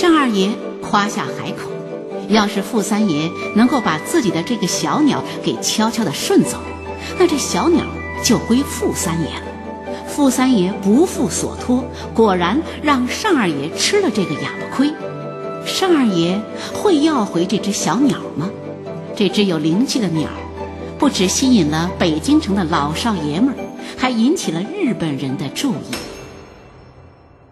单二爷夸下海口，要是傅三爷能够把自己的这个小鸟给悄悄地顺走，那这小鸟就归傅三爷了。傅三爷不负所托，果然让单二爷吃了这个哑巴亏。单二爷会要回这只小鸟吗？这只有灵气的鸟，不只吸引了北京城的老少爷们儿，还引起了日本人的注意。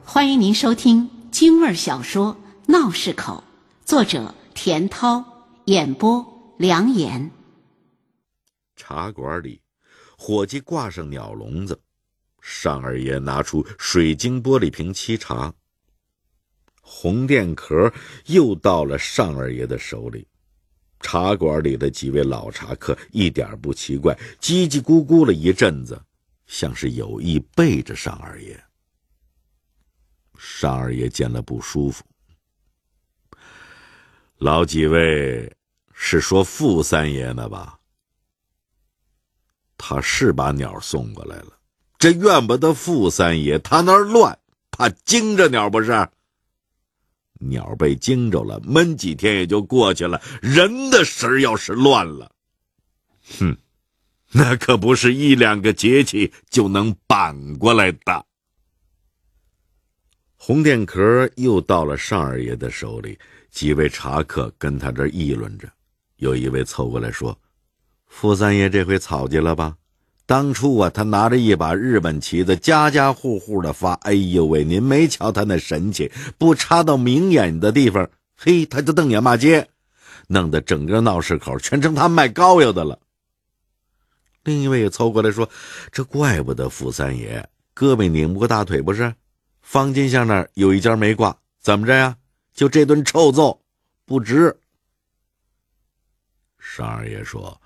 欢迎您收听京味小说《闹市口》，作者田涛，演播梁岩。茶馆里，伙计挂上鸟笼子。尚二爷拿出水晶玻璃瓶沏茶，红电壳又到了尚二爷的手里。茶馆里的几位老茶客一点不奇怪，叽叽咕咕了一阵子，像是有意背着尚二爷。尚二爷见了不舒服，老几位是说傅三爷呢吧？他是把鸟送过来了。这怨不得傅三爷，他那儿乱，怕惊着鸟不是？鸟被惊着了，闷几天也就过去了。人的神要是乱了，哼，那可不是一两个节气就能扳过来的。红电壳又到了尚二爷的手里，几位茶客跟他这议论着，有一位凑过来说：“傅三爷这回草去了吧？”当初啊，他拿着一把日本旗子，家家户户的发。哎呦喂，您没瞧他那神气，不插到明眼的地方，嘿，他就瞪眼骂街，弄得整个闹市口全成他卖膏药的了。另一位也凑过来说：“这怪不得傅三爷胳膊拧不过大腿，不是？方金巷那儿有一家没挂，怎么着呀？就这顿臭揍，不值。”尚二爷说。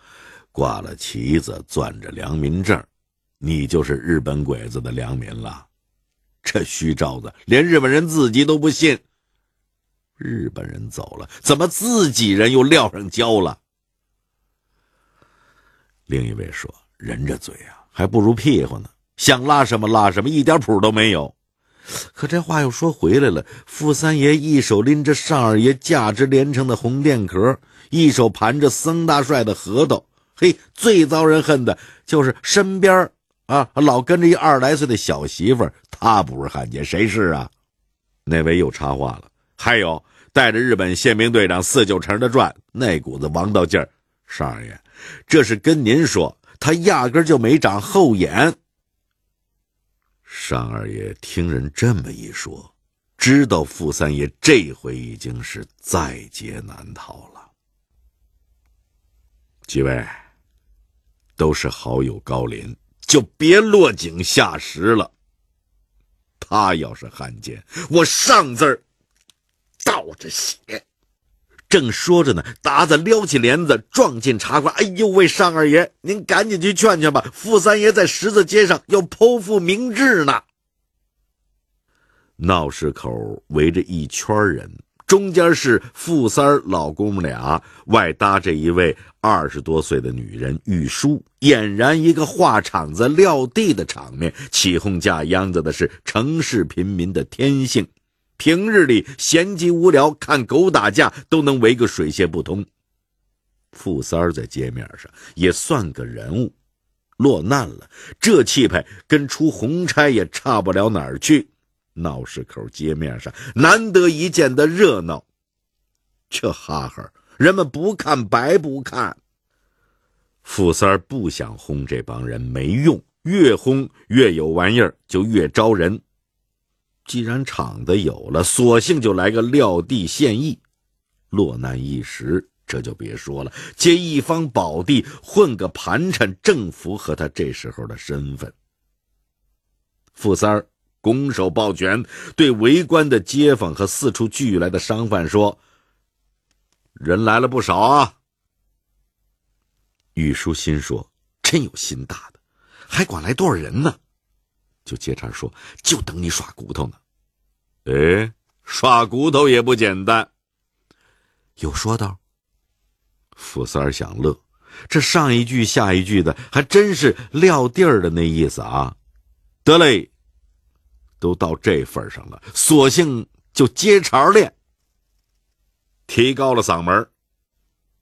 挂了旗子，攥着良民证，你就是日本鬼子的良民了。这虚招子，连日本人自己都不信。日本人走了，怎么自己人又撂上跤了？另一位说：“人这嘴啊，还不如屁股呢，想拉什么拉什么，一点谱都没有。”可这话又说回来了，傅三爷一手拎着尚二爷价值连城的红电壳，一手盘着僧大帅的核桃。嘿，最遭人恨的就是身边啊，老跟着一二十来岁的小媳妇儿，他不是汉奸谁是啊？那位又插话了，还有带着日本宪兵队长四九成的转，那股子王道劲儿，尚二爷，这是跟您说，他压根就没长后眼。尚二爷听人这么一说，知道傅三爷这回已经是在劫难逃了。几位。都是好友高林，就别落井下石了。他要是汉奸，我上字儿倒着写。正说着呢，达子撩起帘子撞进茶馆。哎呦喂，尚二爷，您赶紧去劝劝吧，傅三爷在十字街上要剖腹明志呢。闹市口围着一圈人。中间是傅三老公母俩，外搭着一位二十多岁的女人玉书，俨然一个画场子撂地的场面。起哄架秧子的是城市贫民的天性，平日里闲极无聊看狗打架都能围个水泄不通。傅三儿在街面上也算个人物，落难了，这气派跟出红差也差不了哪儿去。闹市口街面上难得一见的热闹，这哈哈，人们不看白不看。傅三儿不想轰这帮人没用，越轰越有玩意儿，就越招人。既然场子有了，索性就来个撂地献艺。落难一时，这就别说了，借一方宝地，混个盘缠，正符合他这时候的身份。傅三儿。拱手抱拳，对围观的街坊和四处聚来的商贩说：“人来了不少啊。”玉书心说：“真有心大的，还管来多少人呢？”就接茬说：“就等你耍骨头呢。”哎，耍骨头也不简单。有说道。傅三儿想乐，这上一句下一句的，还真是撂地儿的那意思啊。得嘞。都到这份上了，索性就接茬练，提高了嗓门。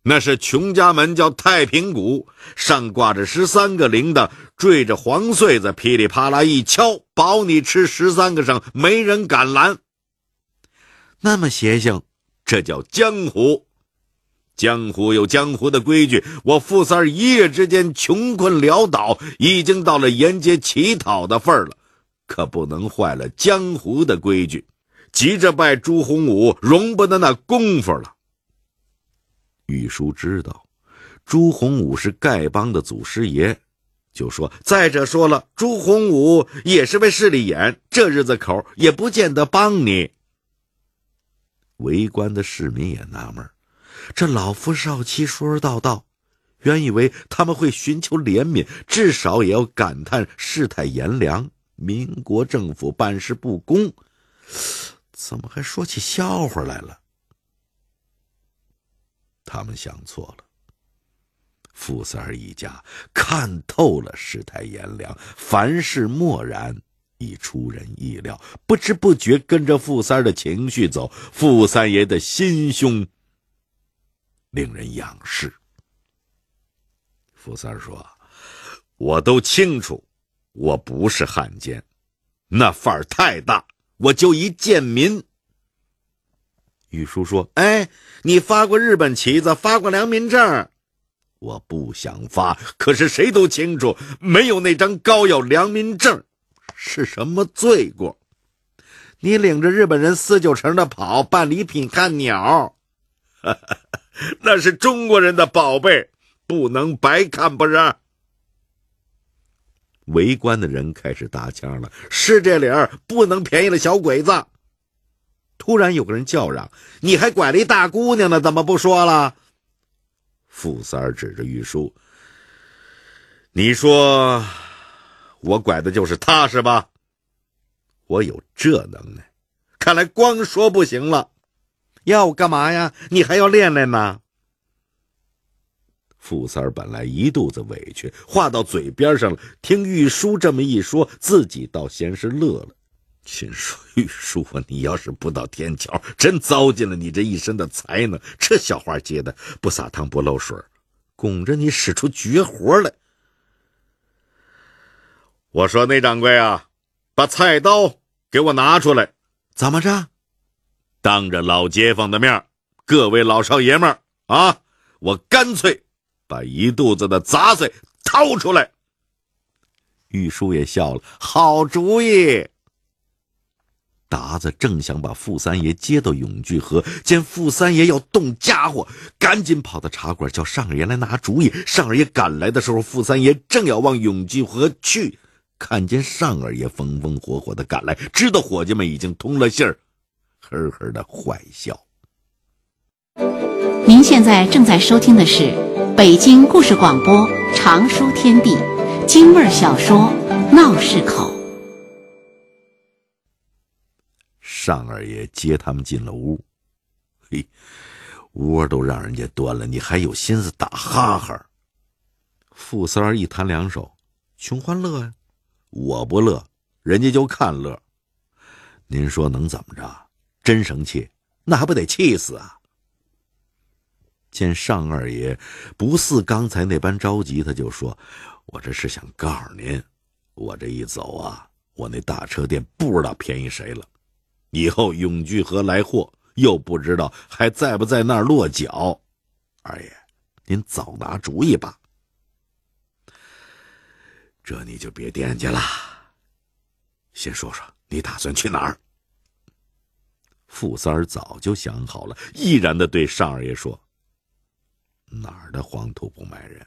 那是穷家门，叫太平鼓，上挂着十三个铃铛，缀着黄穗子，噼里啪啦一敲，保你吃十三个声，没人敢拦。那么邪性，这叫江湖。江湖有江湖的规矩。我富三儿一夜之间穷困潦倒，已经到了沿街乞讨的份儿了，可不能坏了江湖的规矩。急着拜朱洪武，容不得那功夫了。玉书知道，朱洪武是丐帮的祖师爷，就说：“再者说了，朱洪武也是位势利眼，这日子口也不见得帮你。”围观的市民也纳闷，这老夫少妻说说道道，原以为他们会寻求怜悯，至少也要感叹世态炎凉，民国政府办事不公，怎么还说起笑话来了？他们想错了。傅三儿一家看透了世态炎凉，凡事漠然，已出人意料。不知不觉跟着傅三儿的情绪走，傅三爷的心胸令人仰视。傅三儿说：“我都清楚，我不是汉奸，那范儿太大，我就一贱民。”玉书说：“哎，你发过日本旗子，发过良民证，我不想发。可是谁都清楚，没有那张膏药良民证是什么罪过。你领着日本人四九城的跑办礼品看鸟，那是中国人的宝贝，不能白看不是？”围观的人开始搭腔了：“是这理儿，不能便宜了小鬼子。”突然有个人叫嚷：“你还拐了一大姑娘呢，怎么不说了？”傅三儿指着玉书：“你说我拐的就是她是吧？我有这能耐，看来光说不行了。要我干嘛呀？你还要练练呢。”傅三儿本来一肚子委屈，话到嘴边上了，听玉书这么一说，自己倒先是乐了。秦说：“玉书啊，你要是不到天桥，真糟践了你这一身的才能。这小话接的不撒汤不漏水，拱着你使出绝活来。”我说：“那掌柜啊，把菜刀给我拿出来。怎么着？当着老街坊的面，各位老少爷们儿啊，我干脆把一肚子的杂碎掏出来。”玉书也笑了：“好主意。”达子正想把傅三爷接到永聚河，见傅三爷要动家伙，赶紧跑到茶馆叫尚二爷来拿主意。尚二爷赶来的时候，傅三爷正要往永聚河去，看见尚二爷风风火火的赶来，知道伙计们已经通了信儿，呵呵的坏笑。您现在正在收听的是北京故事广播长书天地京味小说《闹市口》。尚二爷接他们进了屋，嘿，窝都让人家端了，你还有心思打哈哈？傅三儿一弹两手，穷欢乐呀！我不乐，人家就看乐。您说能怎么着？真生气，那还不得气死啊！见尚二爷不似刚才那般着急，他就说：“我这是想告诉您，我这一走啊，我那大车店不知道便宜谁了。”以后永聚河来货，又不知道还在不在那儿落脚。二爷，您早拿主意吧。这你就别惦记了。先说说你打算去哪儿。傅三儿早就想好了，毅然的对尚二爷说：“哪儿的黄土不埋人？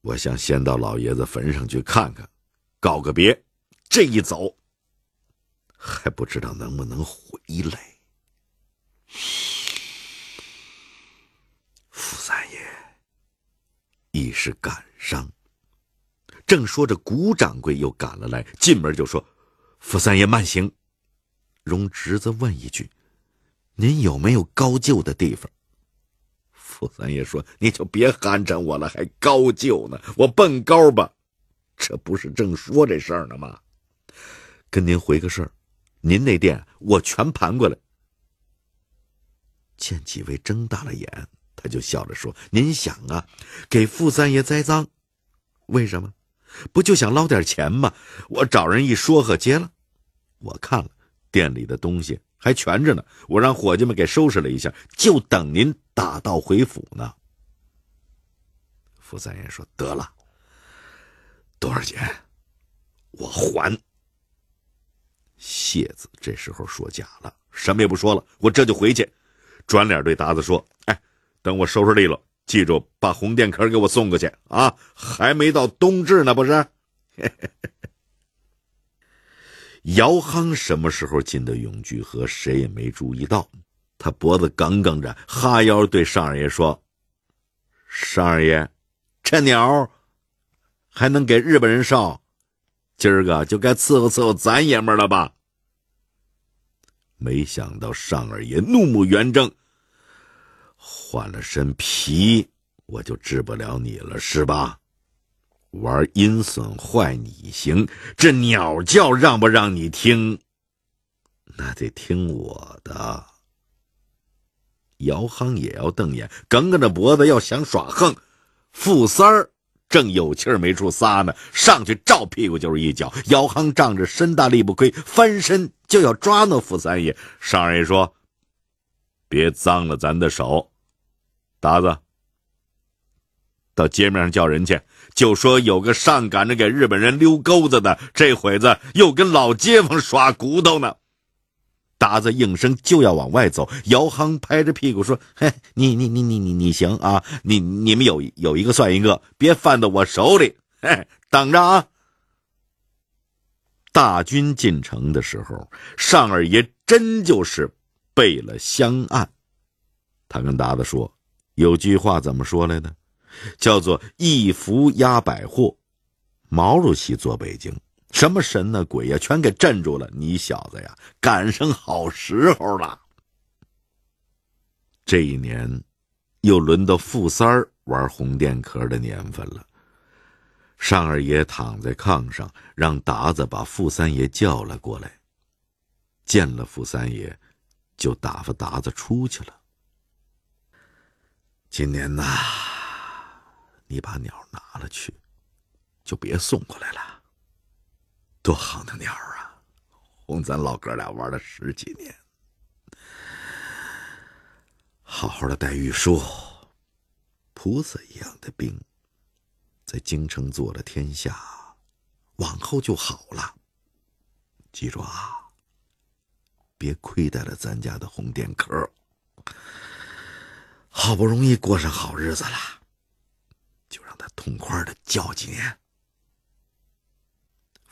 我想先到老爷子坟上去看看，告个别。这一走。”还不知道能不能回来。傅三爷一时感伤，正说着，谷掌柜又赶了来，进门就说：“傅三爷慢行。”容侄子问一句：“您有没有高就的地方？”傅三爷说：“你就别寒碜我了，还高就呢？我蹦高吧，这不是正说这事儿呢吗？跟您回个事儿。”您那店我全盘过来。见几位睁大了眼，他就笑着说：“您想啊，给傅三爷栽赃，为什么？不就想捞点钱吗？我找人一说和，结了。我看了店里的东西还全着呢，我让伙计们给收拾了一下，就等您打道回府呢。”傅三爷说：“得了，多少钱？我还。”谢子这时候说假了，什么也不说了，我这就回去。转脸对达子说：“哎，等我收拾利落，记住把红电壳给我送过去啊！还没到冬至呢，不是？” 姚夯什么时候进的永聚河，谁也没注意到。他脖子梗梗着，哈腰对尚二爷说：“尚二爷，这鸟还能给日本人烧？今儿个就该伺候伺候咱爷们了吧？”没想到尚二爷怒目圆睁，换了身皮，我就治不了你了，是吧？玩阴损坏你行，这鸟叫让不让你听？那得听我的。姚夯也要瞪眼，梗梗着脖子要想耍横。傅三儿正有气儿没处撒呢，上去照屁股就是一脚。姚夯仗着身大力不亏，翻身。就要抓那傅三爷，尚二爷说：“别脏了咱的手。”达子，到街面上叫人去，就说有个上赶着给日本人溜钩子的，这会子又跟老街坊耍骨头呢。达子应声就要往外走，姚夯拍着屁股说：“嘿，你你你你你你行啊！你你们有有一个算一个，别犯到我手里。嘿，等着啊！”大军进城的时候，尚二爷真就是备了香案。他跟达子说：“有句话怎么说来的？叫做‘一福压百祸’。毛主席坐北京，什么神呢鬼呀，全给镇住了。你小子呀，赶上好时候了。这一年，又轮到傅三儿玩红电壳的年份了。”尚二爷躺在炕上，让达子把傅三爷叫了过来。见了傅三爷，就打发达子出去了。今年呐，你把鸟拿了去，就别送过来了。多好的鸟啊，哄咱老哥俩玩了十几年。好好的待玉书，菩萨一样的兵。在京城做了天下，往后就好了。记住啊，别亏待了咱家的红电壳。好不容易过上好日子了，就让他痛快的叫几年。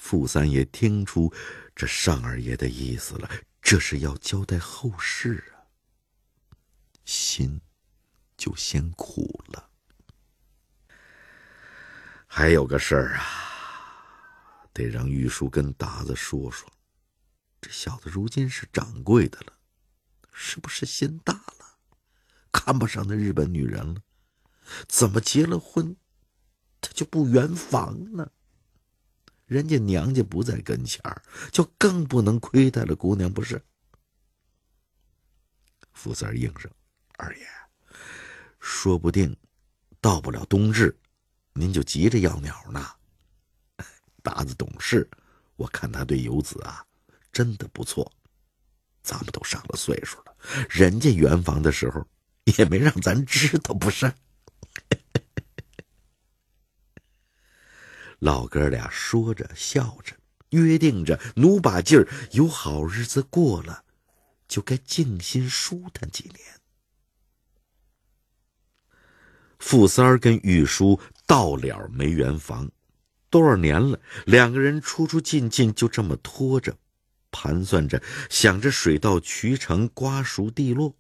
傅三爷听出这尚二爷的意思了，这是要交代后事啊，心就先苦了。还有个事儿啊，得让玉书跟达子说说。这小子如今是掌柜的了，是不是心大了，看不上那日本女人了？怎么结了婚，他就不圆房呢？人家娘家不在跟前儿，就更不能亏待了姑娘，不是？福三应声：“二爷，说不定到不了冬至。”您就急着要鸟呢？达子懂事，我看他对游子啊，真的不错。咱们都上了岁数了，人家圆房的时候也没让咱知道，不是？老哥俩说着笑着，约定着，努把劲儿，有好日子过了，就该静心舒坦几年。傅三儿跟玉书。到了没圆房，多少年了，两个人出出进进就这么拖着，盘算着，想着水到渠成，瓜熟蒂落。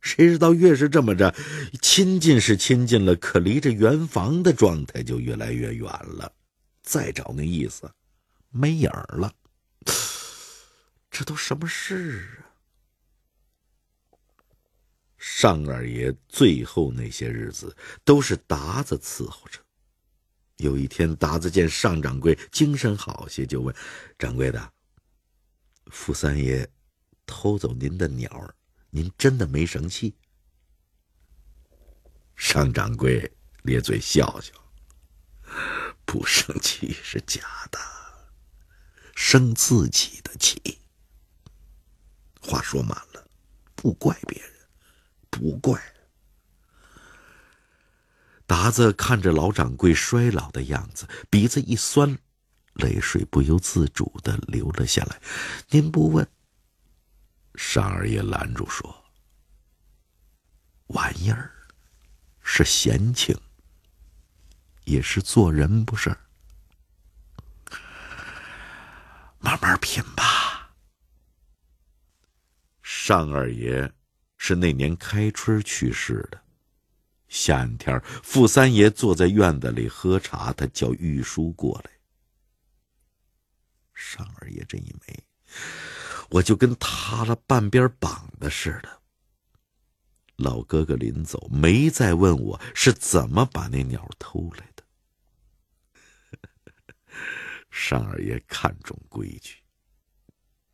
谁知道越是这么着，亲近是亲近了，可离着圆房的状态就越来越远了。再找那意思，没影儿了。这都什么事啊？尚二爷最后那些日子都是达子伺候着。有一天，达子见尚掌柜精神好些，就问：“掌柜的，傅三爷偷走您的鸟儿，您真的没生气？”尚掌柜咧嘴笑笑，不生气是假的，生自己的气。话说满了，不怪别人，不怪。达子看着老掌柜衰老的样子，鼻子一酸，泪水不由自主的流了下来。您不问，尚二爷拦住说：“玩意儿是闲情，也是做人，不是？慢慢品吧。”尚二爷是那年开春去世的。夏天，傅三爷坐在院子里喝茶，他叫玉书过来。尚二爷这一没，我就跟塌了半边膀子似的。老哥哥临走没再问我是怎么把那鸟偷来的。单二爷看重规矩，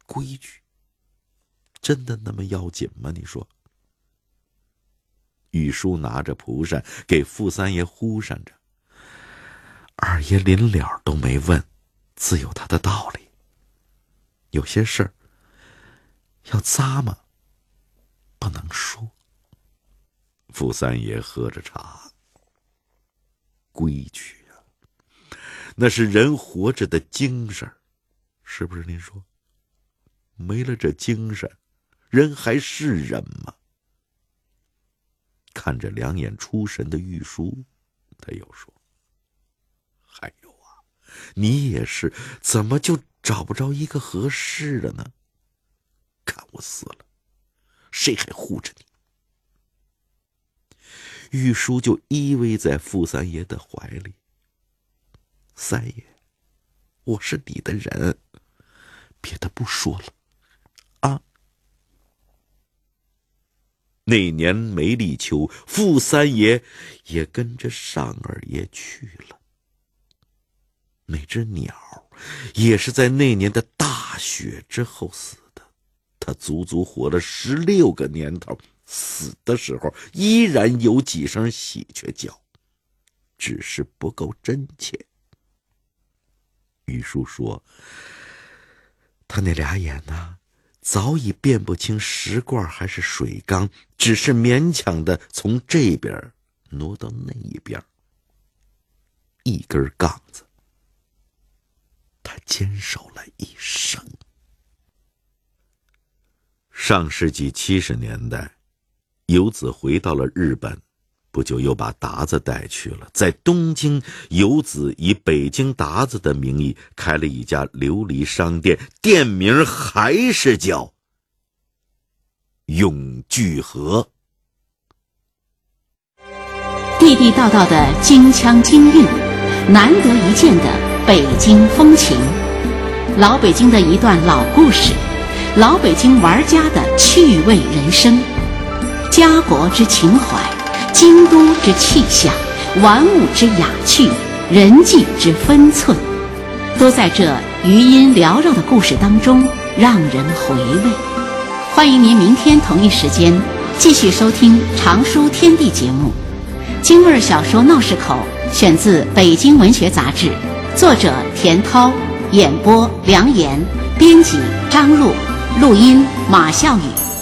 规矩真的那么要紧吗？你说？玉书拿着蒲扇给傅三爷呼扇着。二爷临了都没问，自有他的道理。有些事儿要咂嘛，不能说。傅三爷喝着茶，规矩，那是人活着的精神，是不是？您说，没了这精神，人还是人吗？看着两眼出神的玉书，他又说：“还有啊，你也是，怎么就找不着一个合适的呢？看我死了，谁还护着你？”玉书就依偎在傅三爷的怀里。三爷，我是你的人，别的不说了。啊那年梅立秋，傅三爷也跟着尚二爷去了。那只鸟也是在那年的大雪之后死的，它足足活了十六个年头，死的时候依然有几声喜鹊叫，只是不够真切。玉书说：“他那俩眼呢？”早已辨不清石罐还是水缸，只是勉强的从这边挪到那一边。一根杠子，他坚守了一生。上世纪七十年代，游子回到了日本。不久又把达子带去了，在东京，游子以北京达子的名义开了一家琉璃商店，店名还是叫永聚和。地地道道的京腔京韵，难得一见的北京风情，老北京的一段老故事，老北京玩家的趣味人生，家国之情怀。京都之气象，玩物之雅趣，人际之分寸，都在这余音缭绕的故事当中让人回味。欢迎您明天同一时间继续收听《常书天地》节目。京味小说《闹市口》选自《北京文学杂志》，作者田涛，演播梁岩，编辑张璐，录音马笑宇。